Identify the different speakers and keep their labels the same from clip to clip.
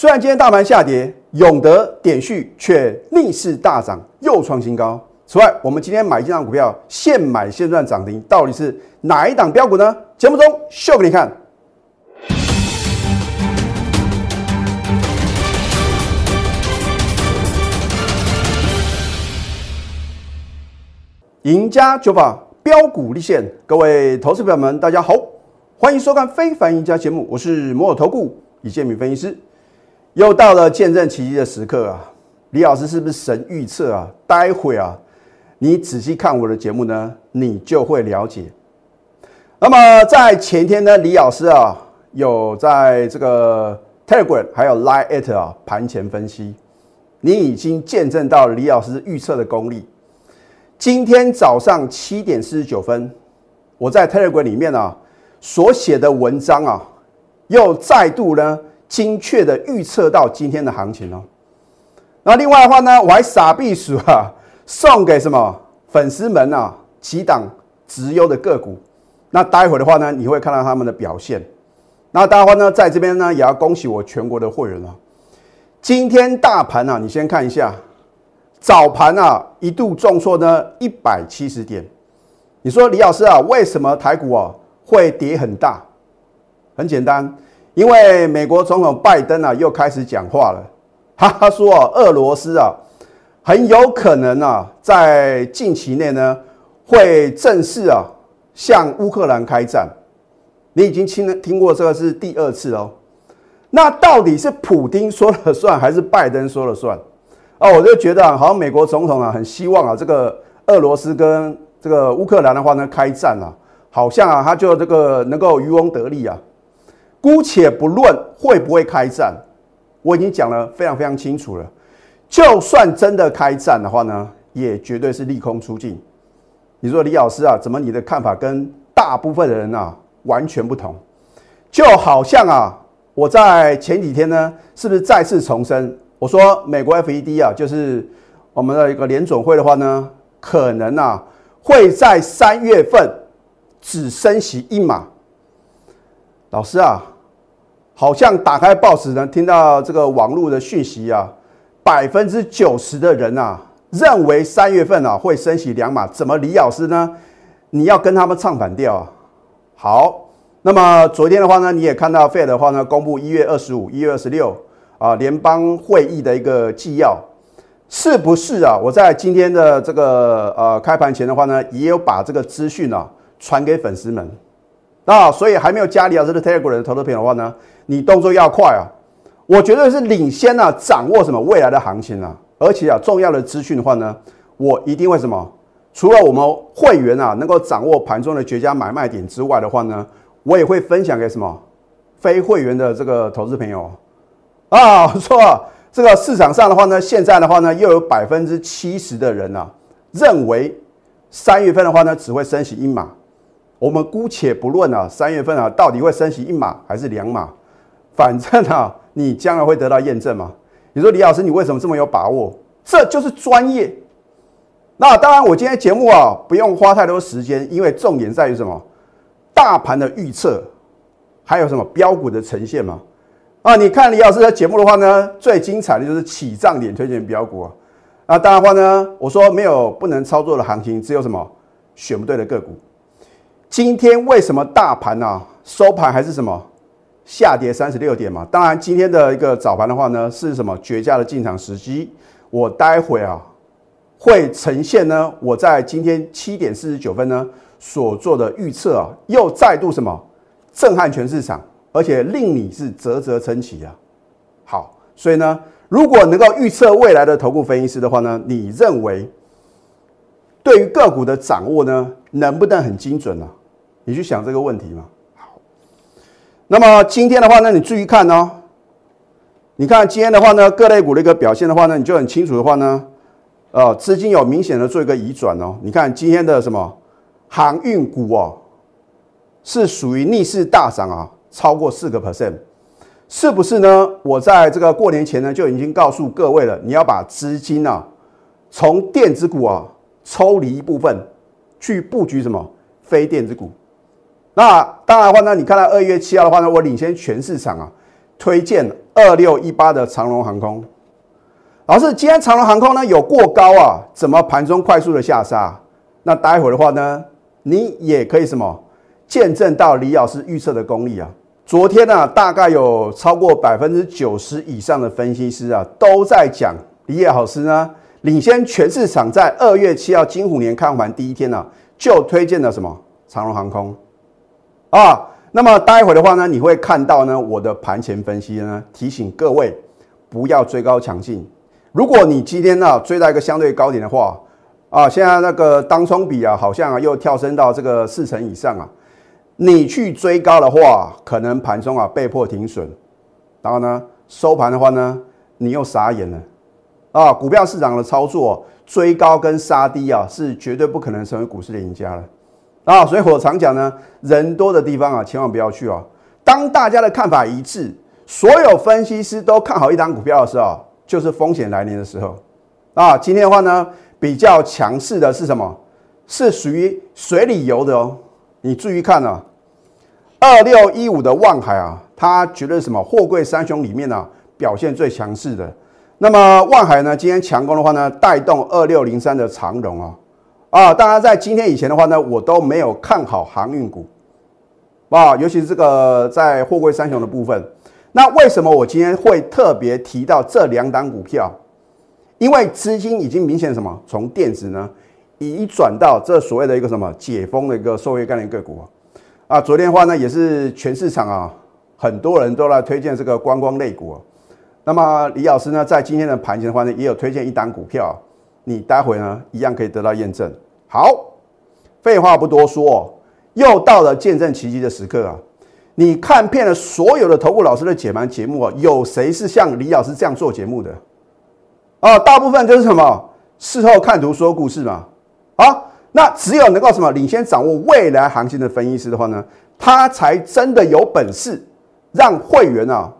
Speaker 1: 虽然今天大盘下跌，永德、点序却逆势大涨，又创新高。此外，我们今天买进档股票，现买现赚涨停，到底是哪一档标股呢？节目中秀给你看。赢家酒法标股立现，各位投资朋友们，大家好，欢迎收看《非凡赢家》节目，我是摩尔投顾李建民分析师。又到了见证奇迹的时刻啊！李老师是不是神预测啊？待会啊，你仔细看我的节目呢，你就会了解。那么在前天呢，李老师啊，有在这个 Telegram 还有 Line 啊盘前分析，你已经见证到李老师预测的功力。今天早上七点四十九分，我在 Telegram 里面啊所写的文章啊，又再度呢精确的预测到今天的行情哦。那另外的话呢，我还傻逼鼠啊，送给什么粉丝们啊几档直优的个股。那待会的话呢，你会看到他们的表现。那当然话呢，在这边呢也要恭喜我全国的会员啊。今天大盘啊，你先看一下。早盘啊，一度重挫呢一百七十点。你说李老师啊，为什么台股啊会跌很大？很简单，因为美国总统拜登啊又开始讲话了。他说啊，俄罗斯啊很有可能啊在近期内呢会正式啊向乌克兰开战。你已经听听过这个是第二次哦。那到底是普京说了算，还是拜登说了算？哦，我就觉得啊，好像美国总统啊，很希望啊，这个俄罗斯跟这个乌克兰的话呢，开战啊，好像啊，他就这个能够渔翁得利啊。姑且不论会不会开战，我已经讲了非常非常清楚了。就算真的开战的话呢，也绝对是利空出尽。你说李老师啊，怎么你的看法跟大部分的人啊完全不同？就好像啊，我在前几天呢，是不是再次重申？我说美国 FED 啊，就是我们的一个联总会的话呢，可能啊会在三月份只升息一码。老师啊，好像打开报纸呢，听到这个网络的讯息啊，百分之九十的人啊认为三月份啊会升息两码，怎么李老师呢？你要跟他们唱反调啊？好，那么昨天的话呢，你也看到 Fed 的话呢，公布一月二十五、一月二十六。啊，联邦会议的一个纪要是不是啊？我在今天的这个呃开盘前的话呢，也有把这个资讯啊传给粉丝们啊，所以还没有加李老师的 Telegram 的投资品的话呢，你动作要快啊！我绝对是领先啊，掌握什么未来的行情啊，而且啊，重要的资讯的话呢，我一定会什么？除了我们会员啊能够掌握盘中的绝佳买卖点之外的话呢，我也会分享给什么非会员的这个投资朋友。啊，说这个市场上的话呢，现在的话呢，又有百分之七十的人啊，认为三月份的话呢，只会升息一码。我们姑且不论啊，三月份啊，到底会升息一码还是两码，反正啊，你将来会得到验证嘛。你说李老师，你为什么这么有把握？这就是专业。那当然，我今天节目啊，不用花太多时间，因为重点在于什么？大盘的预测，还有什么标股的呈现嘛。啊，你看李老师的节目的话呢，最精彩的就是起涨点推荐标股啊。那当然话呢，我说没有不能操作的行情，只有什么选不对的个股。今天为什么大盘呢收盘还是什么下跌三十六点嘛？当然今天的一个早盘的话呢，是什么绝佳的进场时机？我待会啊会呈现呢，我在今天七点四十九分呢所做的预测啊，又再度什么震撼全市场。而且令你是啧啧称奇啊！好，所以呢，如果能够预测未来的头部分析师的话呢，你认为对于个股的掌握呢，能不能很精准呢？你去想这个问题嘛。好，那么今天的话呢，你注意看哦。你看今天的话呢，各类股的一个表现的话呢，你就很清楚的话呢，呃，资金有明显的做一个移转哦。你看今天的什么航运股哦，是属于逆势大涨啊。超过四个 percent，是不是呢？我在这个过年前呢就已经告诉各位了，你要把资金啊从电子股啊抽离一部分，去布局什么非电子股。那当然的话呢，你看到二月七号的话呢，我领先全市场啊，推荐二六一八的长龙航空。老师，今天长龙航空呢有过高啊？怎么盘中快速的下杀？那待会的话呢，你也可以什么见证到李老师预测的功力啊？昨天呢，大概有超过百分之九十以上的分析师啊，都在讲李老师呢领先全市场，在二月七号金虎年开盘第一天呢，就推荐了什么长龙航空啊？那么待会的话呢，你会看到呢我的盘前分析呢，提醒各位不要追高抢进。如果你今天呢追到一个相对高点的话，啊，现在那个当冲比啊，好像啊又跳升到这个四成以上啊，你去追高的话，可能盘中啊被迫停损，然后呢收盘的话呢，你又傻眼了啊！股票市场的操作，追高跟杀低啊，是绝对不可能成为股市的赢家了啊！所以我常讲呢，人多的地方啊，千万不要去哦。当大家的看法一致，所有分析师都看好一档股票的时候。就是风险来临的时候啊！今天的话呢，比较强势的是什么？是属于水里游的哦。你注意看啊，二六一五的望海啊，它绝对是什么？货柜三雄里面呢表现最强势的。那么望海呢，今天强攻的话呢，带动二六零三的长荣啊啊！当然在今天以前的话呢，我都没有看好航运股啊，尤其是这个在货柜三雄的部分。那为什么我今天会特别提到这两档股票？因为资金已经明显什么从电子呢移转到这所谓的一个什么解封的一个受益概念个股啊。昨天的话呢，也是全市场啊很多人都来推荐这个观光类股。那么李老师呢，在今天的盘前的话呢，也有推荐一档股票，你待会呢一样可以得到验证。好，废话不多说，又到了见证奇迹的时刻啊！你看遍了所有的投顾老师的解盘节目啊，有谁是像李老师这样做节目的？啊，大部分就是什么事后看图说故事嘛。啊，那只有能够什么领先掌握未来行情的分析师的话呢，他才真的有本事让会员啊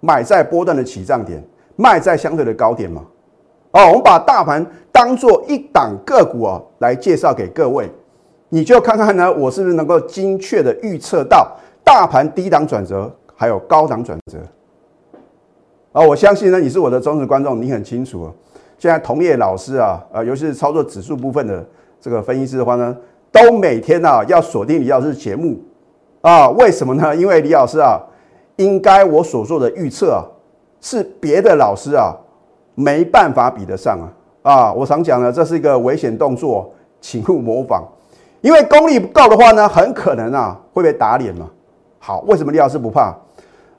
Speaker 1: 买在波段的起涨点，卖在相对的高点嘛。哦，我们把大盘当做一档个股啊来介绍给各位，你就看看呢，我是不是能够精确的预测到。大盘低档转折，还有高档转折啊！我相信呢，你是我的忠实观众，你很清楚。现在同业老师啊，呃，尤其是操作指数部分的这个分析师的话呢，都每天呢要锁定李老师节目啊。为什么呢？因为李老师啊，应该我所做的预测啊，是别的老师啊没办法比得上啊啊！我常讲呢，这是一个危险动作，请勿模仿。因为功力不够的话呢，很可能啊会被打脸嘛。好，为什么李老师不怕？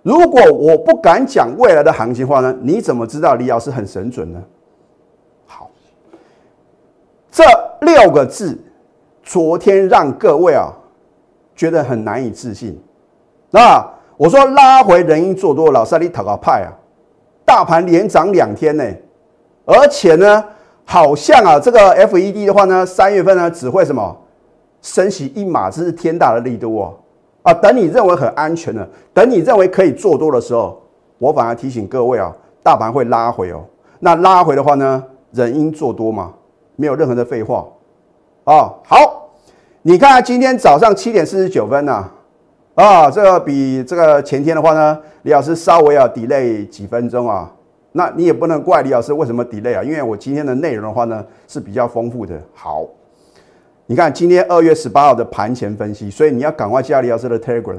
Speaker 1: 如果我不敢讲未来的行情话呢？你怎么知道李老师很神准呢？好，这六个字，昨天让各位啊觉得很难以置信。那我说拉回人因做多，老师你讨个派啊！大盘连涨两天呢，而且呢，好像啊这个 FED 的话呢，三月份呢只会什么升息一码，这是天大的力度哦。啊，等你认为很安全了，等你认为可以做多的时候，我反而提醒各位啊，大盘会拉回哦。那拉回的话呢，人应做多嘛，没有任何的废话啊。好，你看今天早上七点四十九分呢，啊，啊这个比这个前天的话呢，李老师稍微要 delay 几分钟啊。那你也不能怪李老师为什么 delay 啊，因为我今天的内容的话呢是比较丰富的。好。你看今天二月十八号的盘前分析，所以你要赶快加李老师的 Telegram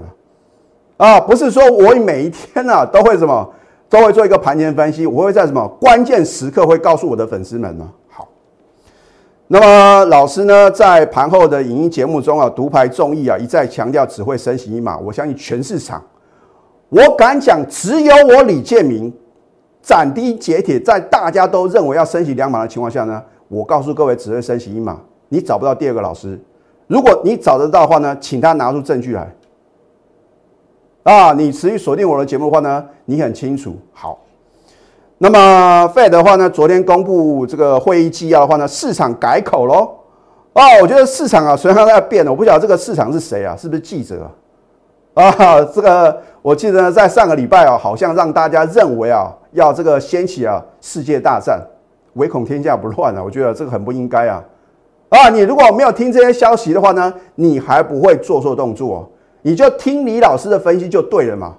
Speaker 1: 啊！不是说我每一天啊都会什么都会做一个盘前分析，我会在什么关键时刻会告诉我的粉丝们呢？那么老师呢在盘后的影音节目中啊，独排众议啊，一再强调只会升息一码。我相信全市场，我敢讲，只有我李建明斩钉截铁，在大家都认为要升息两码的情况下呢，我告诉各位只会升息一码。你找不到第二个老师，如果你找得到的话呢，请他拿出证据来。啊，你持续锁定我的节目的话呢，你很清楚。好，那么 Fed 的话呢，昨天公布这个会议纪要的话呢，市场改口喽。哦，我觉得市场啊，虽然在变，我不晓得这个市场是谁啊？是不是记者啊？啊，这个我记得在上个礼拜啊，好像让大家认为啊，要这个掀起啊世界大战，唯恐天下不乱啊。我觉得这个很不应该啊。啊，你如果没有听这些消息的话呢，你还不会做错动作，你就听李老师的分析就对了嘛。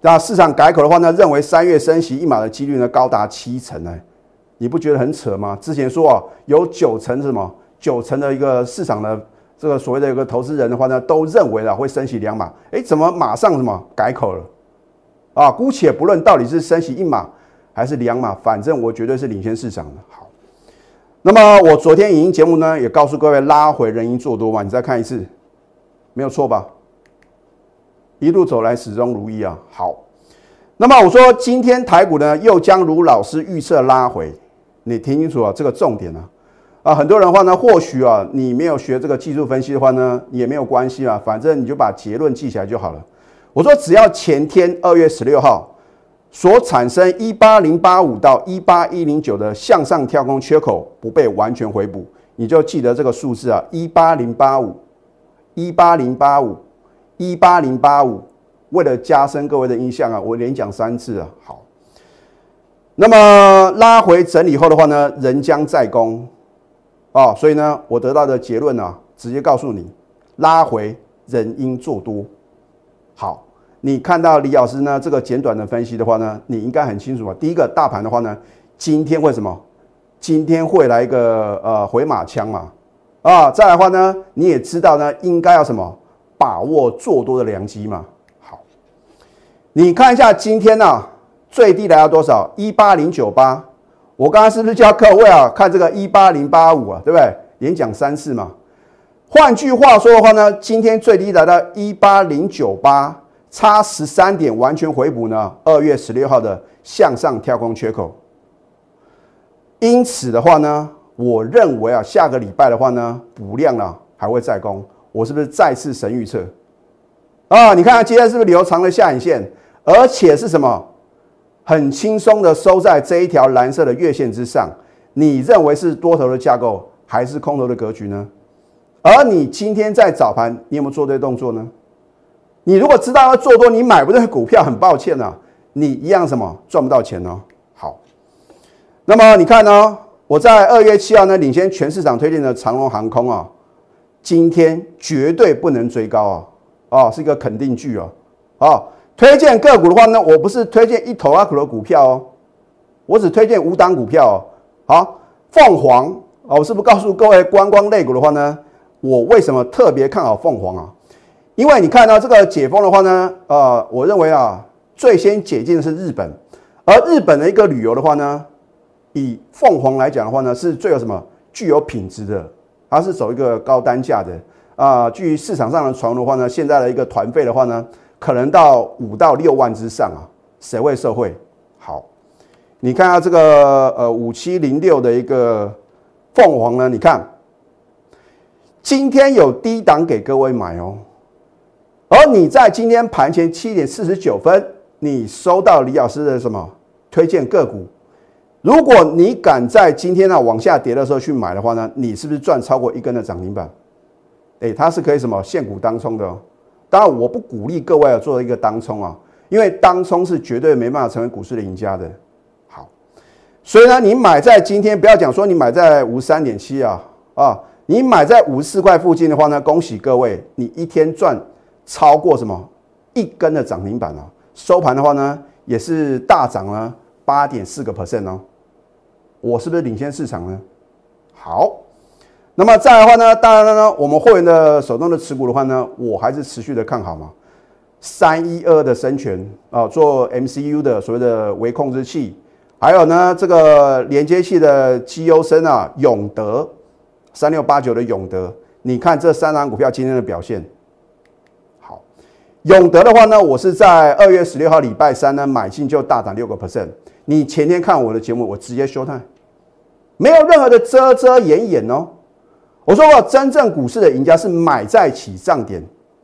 Speaker 1: 那市场改口的话呢，认为三月升息一码的几率呢高达七成呢，你不觉得很扯吗？之前说啊，有九成什么？九成的一个市场的这个所谓的一个投资人的话呢，都认为啊会升息两码，哎，怎么马上什么改口了？啊，姑且不论到底是升息一码还是两码，反正我绝对是领先市场的。好，那么我昨天影音节目呢也告诉各位，拉回人因做多嘛，你再看一次，没有错吧？一路走来始终如一啊。好，那么我说今天台股呢又将如老师预测拉回，你听清楚啊，这个重点啊。啊，很多人话呢，或许啊你没有学这个技术分析的话呢也没有关系啊，反正你就把结论记起来就好了。我说，只要前天二月十六号所产生一八零八五到一八一零九的向上跳空缺口不被完全回补，你就记得这个数字啊，一八零八五，一八零八五，一八零八五。为了加深各位的印象啊，我连讲三次啊。好，那么拉回整理后的话呢，人将再攻啊，所以呢，我得到的结论呢，直接告诉你，拉回人应做多。好。你看到李老师呢这个简短的分析的话呢，你应该很清楚啊。第一个大盘的话呢，今天会什么？今天会来一个呃回马枪嘛？啊，再来的话呢，你也知道呢，应该要什么？把握做多的良机嘛。好，你看一下今天呢，最低来到多少？一八零九八。我刚刚是不是叫各位啊看这个一八零八五啊？对不对？连讲三次嘛。换句话说的话呢，今天最低来到一八零九八。差十三点完全回补呢？二月十六号的向上跳空缺口。因此的话呢，我认为啊，下个礼拜的话呢，补量啊还会再攻。我是不是再次神预测啊？你看今天是不是留长了下影线，而且是什么？很轻松的收在这一条蓝色的月线之上。你认为是多头的架构还是空头的格局呢？而你今天在早盘，你有没有做对动作呢？你如果知道要做多，你买不对股票，很抱歉呐，你一样什么赚不到钱哦。好，那么你看呢？我在二月七号呢，领先全市场推荐的长龙航空啊，今天绝对不能追高啊，哦，是一个肯定句哦。哦，推荐个股的话呢，我不是推荐一头阿股的股票哦，我只推荐五档股票哦。好，凤凰哦，我是不是告诉各位观光类股的话呢？我为什么特别看好凤凰啊？因为你看到这个解封的话呢，呃，我认为啊，最先解禁的是日本，而日本的一个旅游的话呢，以凤凰来讲的话呢，是最有什么具有品质的，它是走一个高单价的啊。据市场上的传闻的话呢，现在的一个团费的话呢，可能到五到六万之上啊，谁会受惠？好，你看下这个呃五七零六的一个凤凰呢，你看今天有低档给各位买哦。而你在今天盘前七点四十九分，你收到李老师的什么推荐个股？如果你敢在今天呢往下跌的时候去买的话呢，你是不是赚超过一根的涨停板？哎，它是可以什么现股当冲的哦。当然，我不鼓励各位啊做一个当冲啊，因为当冲是绝对没办法成为股市的赢家的。好，所以呢，你买在今天，不要讲说你买在五三点七啊啊，你买在五十四块附近的话呢，恭喜各位，你一天赚。超过什么一根的涨停板哦，收盘的话呢，也是大涨了八点四个 percent 哦。我是不是领先市场呢？好，那么再的话呢，当然了呢，我们会员的手中的持股的话呢，我还是持续的看好嘛。三一二的生权啊，做 MCU 的所谓的微控制器，还有呢这个连接器的绩优生啊，永德三六八九的永德，你看这三张股票今天的表现。好永德的话呢，我是在二月十六号礼拜三呢买进就大涨六个 percent。你前天看我的节目，我直接休态，没有任何的遮遮掩掩哦。我说过，真正股市的赢家是买在起涨点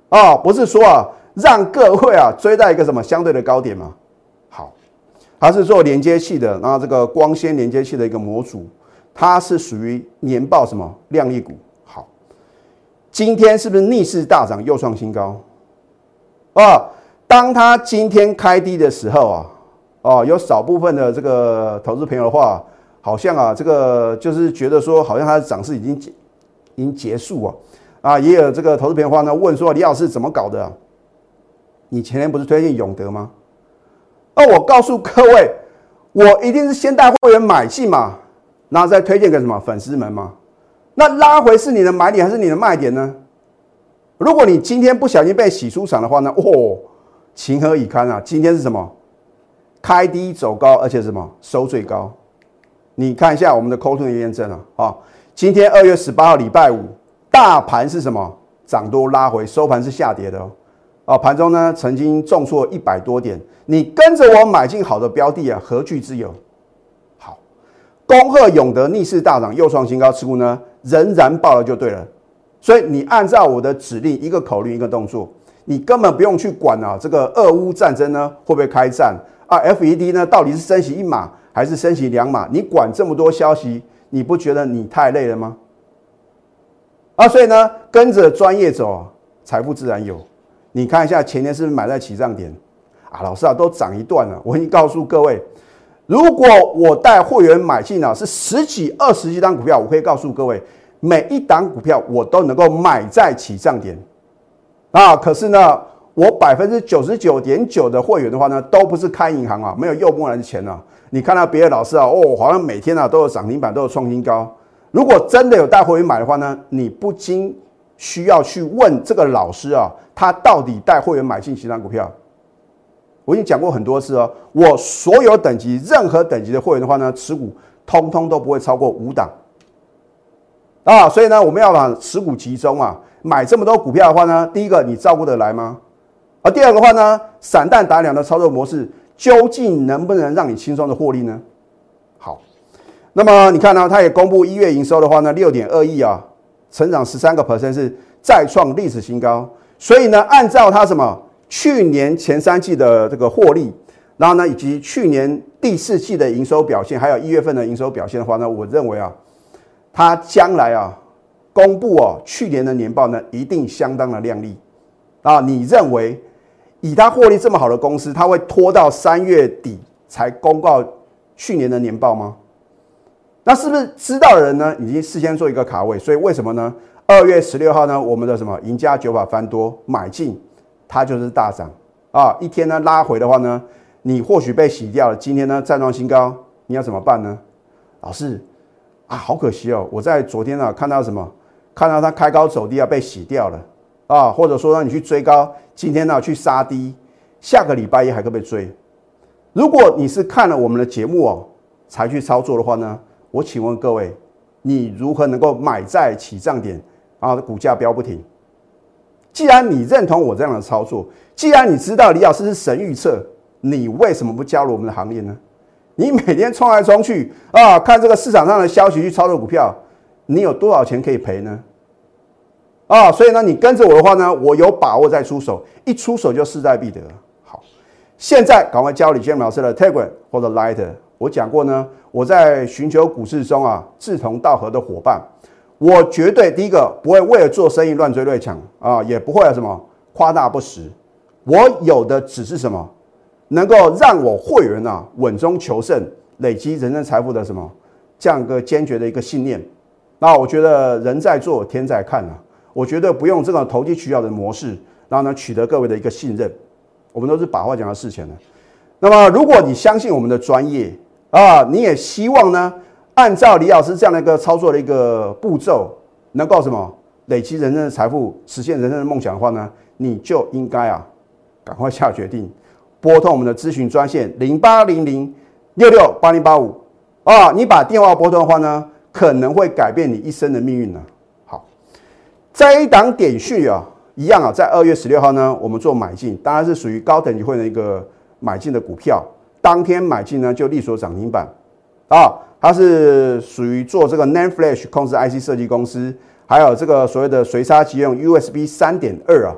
Speaker 1: 啊，不是说啊让各位啊追在一个什么相对的高点嘛。好，它是做连接器的，然后这个光纤连接器的一个模组，它是属于年报什么靓丽股。好，今天是不是逆势大涨又创新高？啊，当他今天开低的时候啊，哦，有少部分的这个投资朋友的话，好像啊，这个就是觉得说，好像它的涨势已经结已经结束啊，啊，也有这个投资朋友呢问说，李老师怎么搞的？你前天不是推荐永德吗？那我告诉各位，我一定是先带会员买进嘛，然后再推荐给什么粉丝们嘛。那拉回是你的买点还是你的卖点呢？如果你今天不小心被洗出场的话呢？哦，情何以堪啊！今天是什么？开低走高，而且什么收最高？你看一下我们的 c o t 的验证啊！啊，今天二月十八号礼拜五，大盘是什么？涨多拉回，收盘是下跌的哦。啊，盘中呢曾经重挫一百多点，你跟着我买进好的标的啊，何惧之有？好，恭贺永德逆势大涨，又创新高，持股呢仍然爆了就对了。所以你按照我的指令，一个口令一个动作，你根本不用去管啊，这个俄乌战争呢会不会开战啊？FED 呢到底是升息一码还是升息两码？你管这么多消息，你不觉得你太累了吗？啊，所以呢，跟着专业走，财富自然有。你看一下前天是不是买在起涨点啊？老师啊，都涨一段了。我已经告诉各位，如果我带会员买进啊，是十几、二十几张股票，我可以告诉各位。每一档股票我都能够买在起涨点啊！可是呢，我百分之九十九点九的会员的话呢，都不是开银行啊，没有用不完的钱啊。你看到别的老师啊，哦，好像每天啊都有涨停板，都有创新高。如果真的有带会员买的话呢，你不禁需要去问这个老师啊，他到底带会员买进几张股票？我已经讲过很多次哦，我所有等级任何等级的会员的话呢，持股通通都不会超过五档。啊，所以呢，我们要把持股集中啊，买这么多股票的话呢，第一个你照顾得来吗？而第二个话呢，散弹打两的操作模式究竟能不能让你轻松的获利呢？好，那么你看呢，它也公布一月营收的话呢，六点二亿啊，成长十三个 percent 是再创历史新高。所以呢，按照它什么去年前三季的这个获利，然后呢，以及去年第四季的营收表现，还有一月份的营收表现的话呢，我认为啊。它将来啊，公布哦，去年的年报呢，一定相当的亮丽啊！你认为以它获利这么好的公司，它会拖到三月底才公告去年的年报吗？那是不是知道的人呢，已经事先做一个卡位？所以为什么呢？二月十六号呢，我们的什么赢家九法翻多买进，它就是大涨啊！一天呢拉回的话呢，你或许被洗掉了，今天呢再创新高，你要怎么办呢？老师。啊，好可惜哦！我在昨天啊看到什么？看到它开高走低啊，被洗掉了啊，或者说让你去追高，今天呢去杀低，下个礼拜一还可不可以追？如果你是看了我们的节目哦才去操作的话呢，我请问各位，你如何能够买在起涨点啊？股价飙不停？既然你认同我这样的操作，既然你知道李老师是神预测，你为什么不加入我们的行列呢？你每天冲来冲去啊，看这个市场上的消息去操作股票，你有多少钱可以赔呢？啊，所以呢，你跟着我的话呢，我有把握再出手，一出手就势在必得。好，现在赶快教李建老师的 Telegram 或者 Light。我讲过呢，我在寻求股市中啊志同道合的伙伴，我绝对第一个不会为了做生意乱追乱抢啊，也不会什么夸大不实。我有的只是什么？能够让我会员啊稳中求胜，累积人生财富的什么这样一个坚决的一个信念，那我觉得人在做天在看啊，我绝对不用这种投机取巧的模式，然后呢取得各位的一个信任，我们都是把话讲到事前的。那么如果你相信我们的专业啊，你也希望呢按照李老师这样的一个操作的一个步骤，能够什么累积人生的财富，实现人生的梦想的话呢，你就应该啊赶快下决定。拨通我们的咨询专线零八零零六六八零八五啊，你把电话拨通的话呢，可能会改变你一生的命运呢。这一档点序啊，一样啊，在二月十六号呢，我们做买进，当然是属于高等级会的一个买进的股票，当天买进呢就立所涨停板。啊，它是属于做这个 NAND Flash 控制 IC 设计公司，还有这个所谓的随插即用 USB 三点二啊，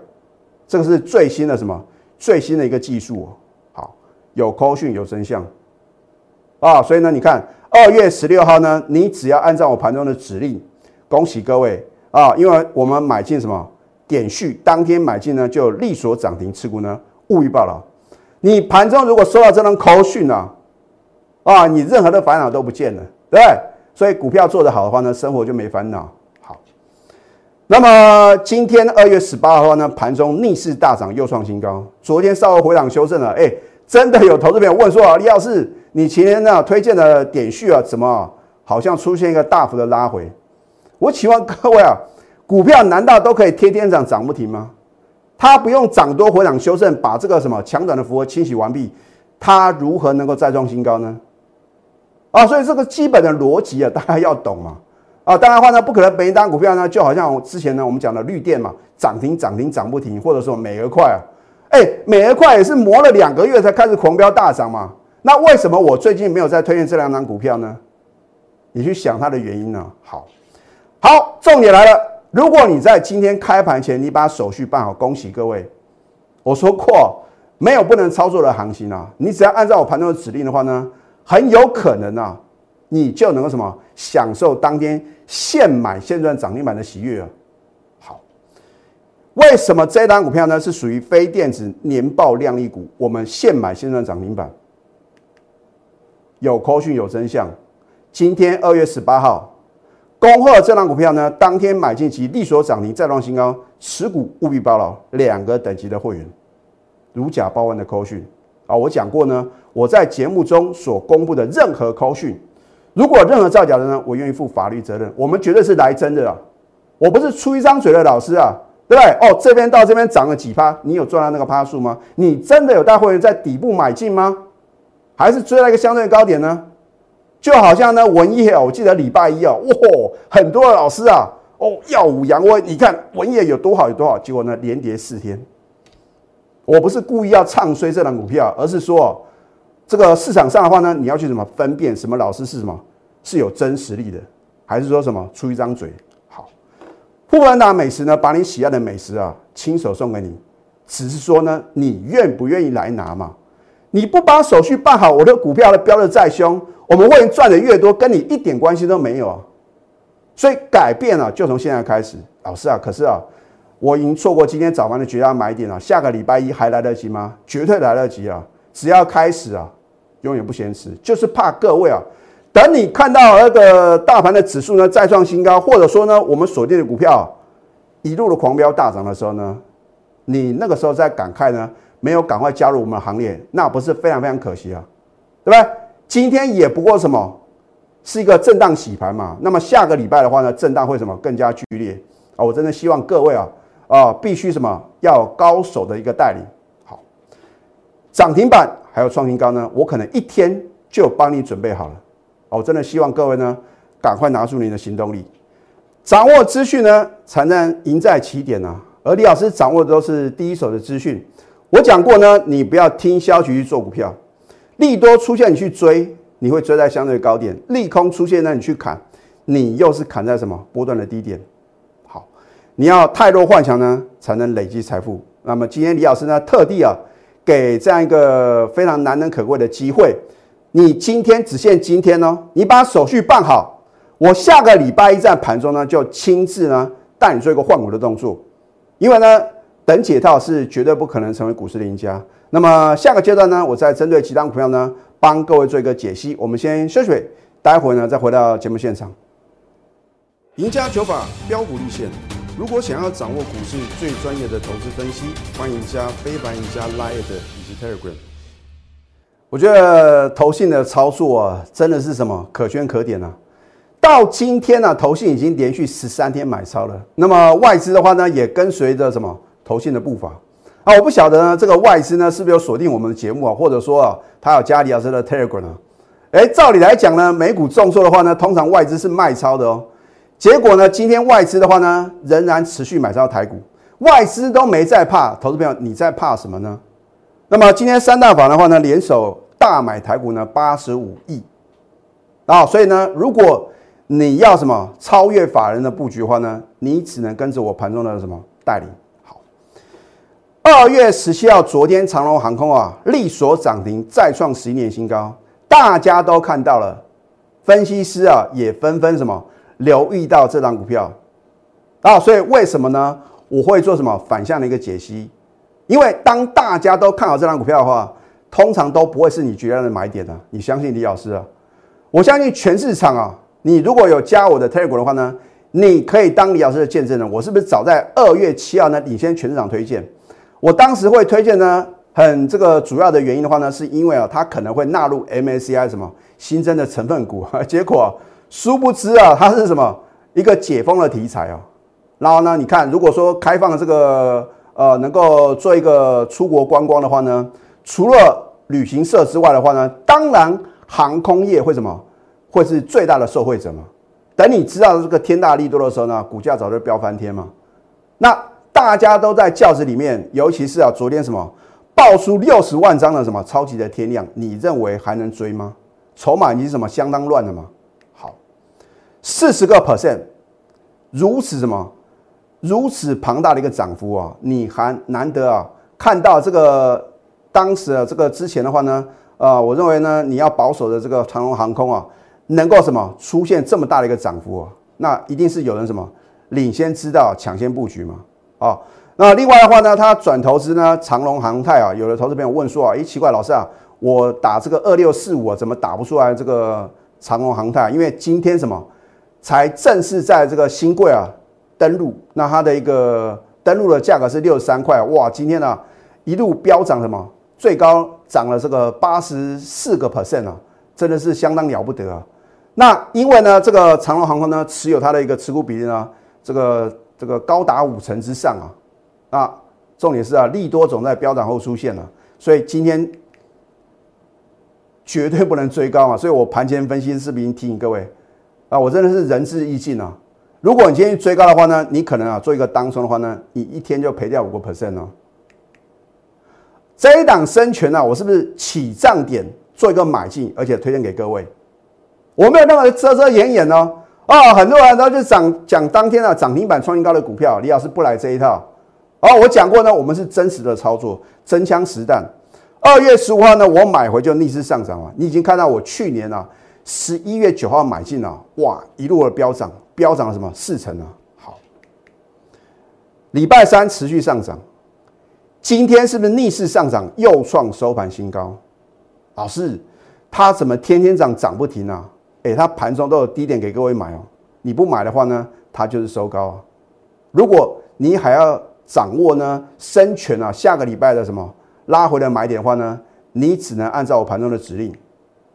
Speaker 1: 这个是最新的什么？最新的一个技术，好有扣讯有真相。啊，所以呢，你看二月十六号呢，你只要按照我盘中的指令，恭喜各位啊，因为我们买进什么点序，当天买进呢就立所涨停，持股呢勿预报了。你盘中如果收到这张口讯啊，啊，你任何的烦恼都不见了，对对？所以股票做得好的话呢，生活就没烦恼。好那么今天二月十八号呢，盘中逆势大涨，又创新高。昨天稍微回档修正了，哎，真的有投资朋友问说啊，李老师，你前天呢推荐的点序啊，怎么好像出现一个大幅的拉回？我请问各位啊，股票难道都可以天天涨涨不停吗？它不用涨多回涨修正，把这个什么强短的符合清洗完毕，它如何能够再创新高呢？啊，所以这个基本的逻辑啊，大家要懂嘛。啊，当然话呢，不可能每一单股票呢，就好像之前呢我们讲的绿电嘛，涨停涨停涨不停，或者说美而快啊，哎，美而快也是磨了两个月才开始狂飙大涨嘛。那为什么我最近没有再推荐这两张股票呢？你去想它的原因呢？好，好，重点来了，如果你在今天开盘前你把手续办好，恭喜各位。我说过，没有不能操作的行情啊，你只要按照我盘中的指令的话呢，很有可能啊，你就能够什么享受当天。现买现赚涨停板的喜悦啊！好，为什么这单股票呢是属于非电子年报量丽股？我们现买现赚涨停板，有扣讯有真相。今天二月十八号，恭贺这档股票呢，当天买进即利索涨停再创新高，持股务必包牢。两个等级的会员，如假包换的扣讯啊！我讲过呢，我在节目中所公布的任何扣讯。如果任何造假的呢，我愿意负法律责任。我们绝对是来真的啊！我不是出一张嘴的老师啊，对不对？哦，这边到这边涨了几趴，你有赚到那个趴数吗？你真的有带会员在底部买进吗？还是追了一个相对高点呢？就好像呢，文业，我记得礼拜一啊，哇，很多的老师啊，哦，耀武扬威，你看文业有多好有多好，结果呢，连跌四天。我不是故意要唱衰这档股票，而是说。这个市场上的话呢，你要去怎么分辨什么老师是什么是有真实力的，还是说什么出一张嘴？好，富兰达美食呢，把你喜爱的美食啊，亲手送给你，只是说呢，你愿不愿意来拿嘛？你不把手续办好，我的股票的飙的再凶，我们会员赚的越多，跟你一点关系都没有啊。所以改变了，就从现在开始。老师啊，可是啊，我已经错过今天早盘的绝佳买点了，下个礼拜一还来得及吗？绝对来得及啊！只要开始啊，永远不嫌迟，就是怕各位啊，等你看到那个大盘的指数呢再创新高，或者说呢我们锁定的股票一路的狂飙大涨的时候呢，你那个时候再感慨呢，没有赶快加入我们的行列，那不是非常非常可惜啊，对不对？今天也不过什么，是一个震荡洗盘嘛。那么下个礼拜的话呢，震荡会什么更加剧烈啊？我真的希望各位啊啊，必须什么要高手的一个带领。好涨停板还有创新高呢，我可能一天就帮你准备好了。我真的希望各位呢，赶快拿出你的行动力，掌握资讯呢，才能赢在起点啊。而李老师掌握的都是第一手的资讯。我讲过呢，你不要听消息去做股票，利多出现你去追，你会追在相对高点；利空出现呢，你去砍，你又是砍在什么波段的低点。好，你要太弱幻想呢，才能累积财富。那么今天李老师呢，特地啊。给这样一个非常难能可贵的机会，你今天只限今天哦，你把手续办好，我下个礼拜一在盘中呢就亲自呢带你做一个换股的动作，因为呢等解套是绝对不可能成为股市的赢家。那么下个阶段呢，我再针对其他股票呢帮各位做一个解析。我们先休息，待会呢再回到节目现场。赢家九法标股立线。如果想要掌握股市最专业的投资分析，欢迎加非凡、加 Line 以及 Telegram。我觉得投信的操作啊，真的是什么可圈可点啊！到今天呢，投信已经连续十三天买超了。那么外资的话呢，也跟随着什么投信的步伐啊？我不晓得呢，这个外资呢是不是有锁定我们的节目啊？或者说啊，他有加李老师的 Telegram 啊？哎，照理来讲呢，美股重挫的话呢，通常外资是卖超的哦。结果呢？今天外资的话呢，仍然持续买超台股，外资都没在怕。投资朋友，你在怕什么呢？那么今天三大法的话呢，联手大买台股呢，八十五亿啊。所以呢，如果你要什么超越法人的布局的话呢，你只能跟着我盘中的什么带领。二月十七号，昨天长龙航空啊，力所涨停，再创十一年新高，大家都看到了，分析师啊也纷纷什么。留意到这张股票啊，所以为什么呢？我会做什么反向的一个解析？因为当大家都看好这张股票的话，通常都不会是你绝对的买点的。你相信李老师啊？我相信全市场啊，你如果有加我的 Telegram 的话呢，你可以当李老师的见证人。我是不是早在二月七号呢领先全市场推荐？我当时会推荐呢很这个主要的原因的话呢，是因为啊，它可能会纳入 MSCI 什么新增的成分股，结果殊不知啊，它是什么一个解封的题材啊。然后呢，你看，如果说开放这个呃，能够做一个出国观光的话呢，除了旅行社之外的话呢，当然航空业会什么会是最大的受惠者嘛。等你知道这个天大利多的时候呢，股价早就飙翻天嘛。那大家都在轿子里面，尤其是啊，昨天什么？爆出六十万张的什么超级的天量，你认为还能追吗？筹码已经什么相当乱了吗？好，四十个 percent，如此什么，如此庞大的一个涨幅啊，你还难得啊看到这个当时啊这个之前的话呢，呃，我认为呢你要保守的这个长龙航空啊，能够什么出现这么大的一个涨幅啊，那一定是有人什么领先知道抢先布局嘛，啊。那另外的话呢，他转投资呢，长隆航泰啊，有的投资朋友问说啊，咦，奇怪，老师啊，我打这个二六四五啊，怎么打不出来这个长隆航泰？因为今天什么才正式在这个新贵啊登陆，那它的一个登陆的价格是六十三块，哇，今天呢一路飙涨什么，最高涨了这个八十四个 percent 啊，真的是相当了不得啊。那因为呢，这个长隆航空呢持有它的一个持股比例呢，这个这个高达五成之上啊。那重点是啊，利多总在飙涨后出现了，所以今天绝对不能追高啊！所以我盘前分析视频提醒各位啊，我真的是仁至义尽啊。如果你今天追高的话呢，你可能啊做一个当冲的话呢，你一天就赔掉五个 percent 哦。这一档生权呢，我是不是起涨点做一个买进，而且推荐给各位？我没有那么遮遮掩掩哦。啊，很多人都就涨讲当天啊涨停板创新高的股票，李老师不来这一套。哦，我讲过呢，我们是真实的操作，真枪实弹。二月十五号呢，我买回就逆势上涨了。你已经看到我去年啊，十一月九号买进了，哇，一路的飙涨，飙涨了什么四成啊？好，礼拜三持续上涨，今天是不是逆势上涨，又创收盘新高？老师，它怎么天天涨涨不停啊？哎，它盘中都有低点给各位买哦，你不买的话呢，它就是收高啊。如果你还要掌握呢，生权啊，下个礼拜的什么拉回来买点的话呢，你只能按照我盘中的指令。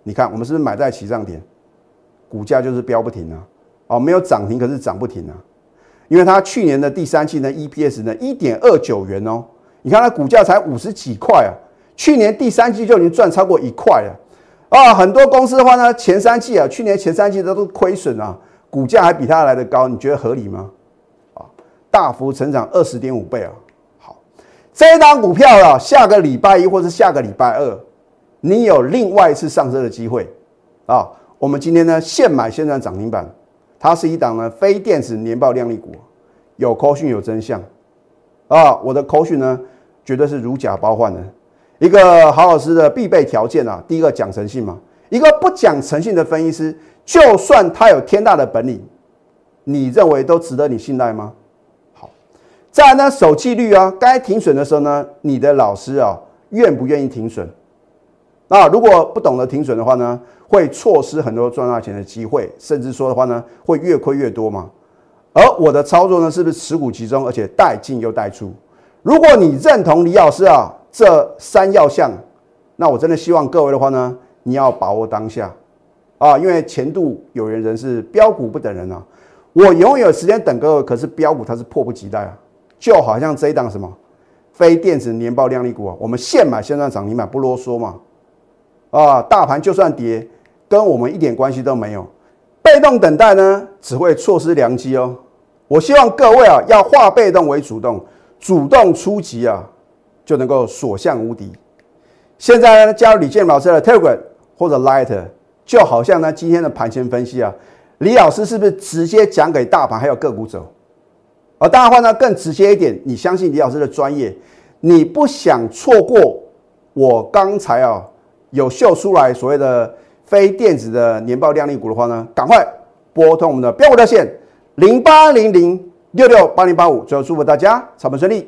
Speaker 1: 你看，我们是不是买在起涨点，股价就是飙不停啊？哦，没有涨停，可是涨不停啊。因为它去年的第三季呢，EPS 呢一点二九元哦，你看它股价才五十几块啊，去年第三季就已经赚超过一块了啊。很多公司的话呢，前三季啊，去年前三季都是亏损啊，股价还比它来的高，你觉得合理吗？啊大幅成长二十点五倍啊！好，这一档股票啊，下个礼拜一或是下个礼拜二，你有另外一次上车的机会啊！我们今天呢，现买现赚涨停板，它是一档呢非电子年报量丽股，有口讯有真相啊！我的口讯呢，绝对是如假包换的，一个好老师的必备条件啊！第一个讲诚信嘛，一个不讲诚信的分析师，就算他有天大的本领，你认为都值得你信赖吗？再来呢，守纪律啊，该停损的时候呢，你的老师啊，愿不愿意停损？那如果不懂得停损的话呢，会错失很多赚大钱的机会，甚至说的话呢，会越亏越多嘛。而我的操作呢，是不是持股集中，而且带进又带出？如果你认同李老师啊这三要项，那我真的希望各位的话呢，你要把握当下啊，因为前度有缘人是标股不等人啊，我永远有时间等各位，可是标股它是迫不及待啊。就好像这一档什么非电子年报量力股啊，我们现买现赚涨停板，不啰嗦嘛。啊，大盘就算跌，跟我们一点关系都没有。被动等待呢，只会错失良机哦。我希望各位啊，要化被动为主动，主动出击啊，就能够所向无敌。现在呢，加入李建老师的 Telegram 或者 Light，就好像呢今天的盘前分析啊，李老师是不是直接讲给大盘还有个股走？而当然话呢，更直接一点，你相信李老师的专业，你不想错过我刚才啊有秀出来所谓的非电子的年报量力股的话呢，赶快拨通我们的标股热线零八零零六六八零八五，最后祝福大家操盘顺利，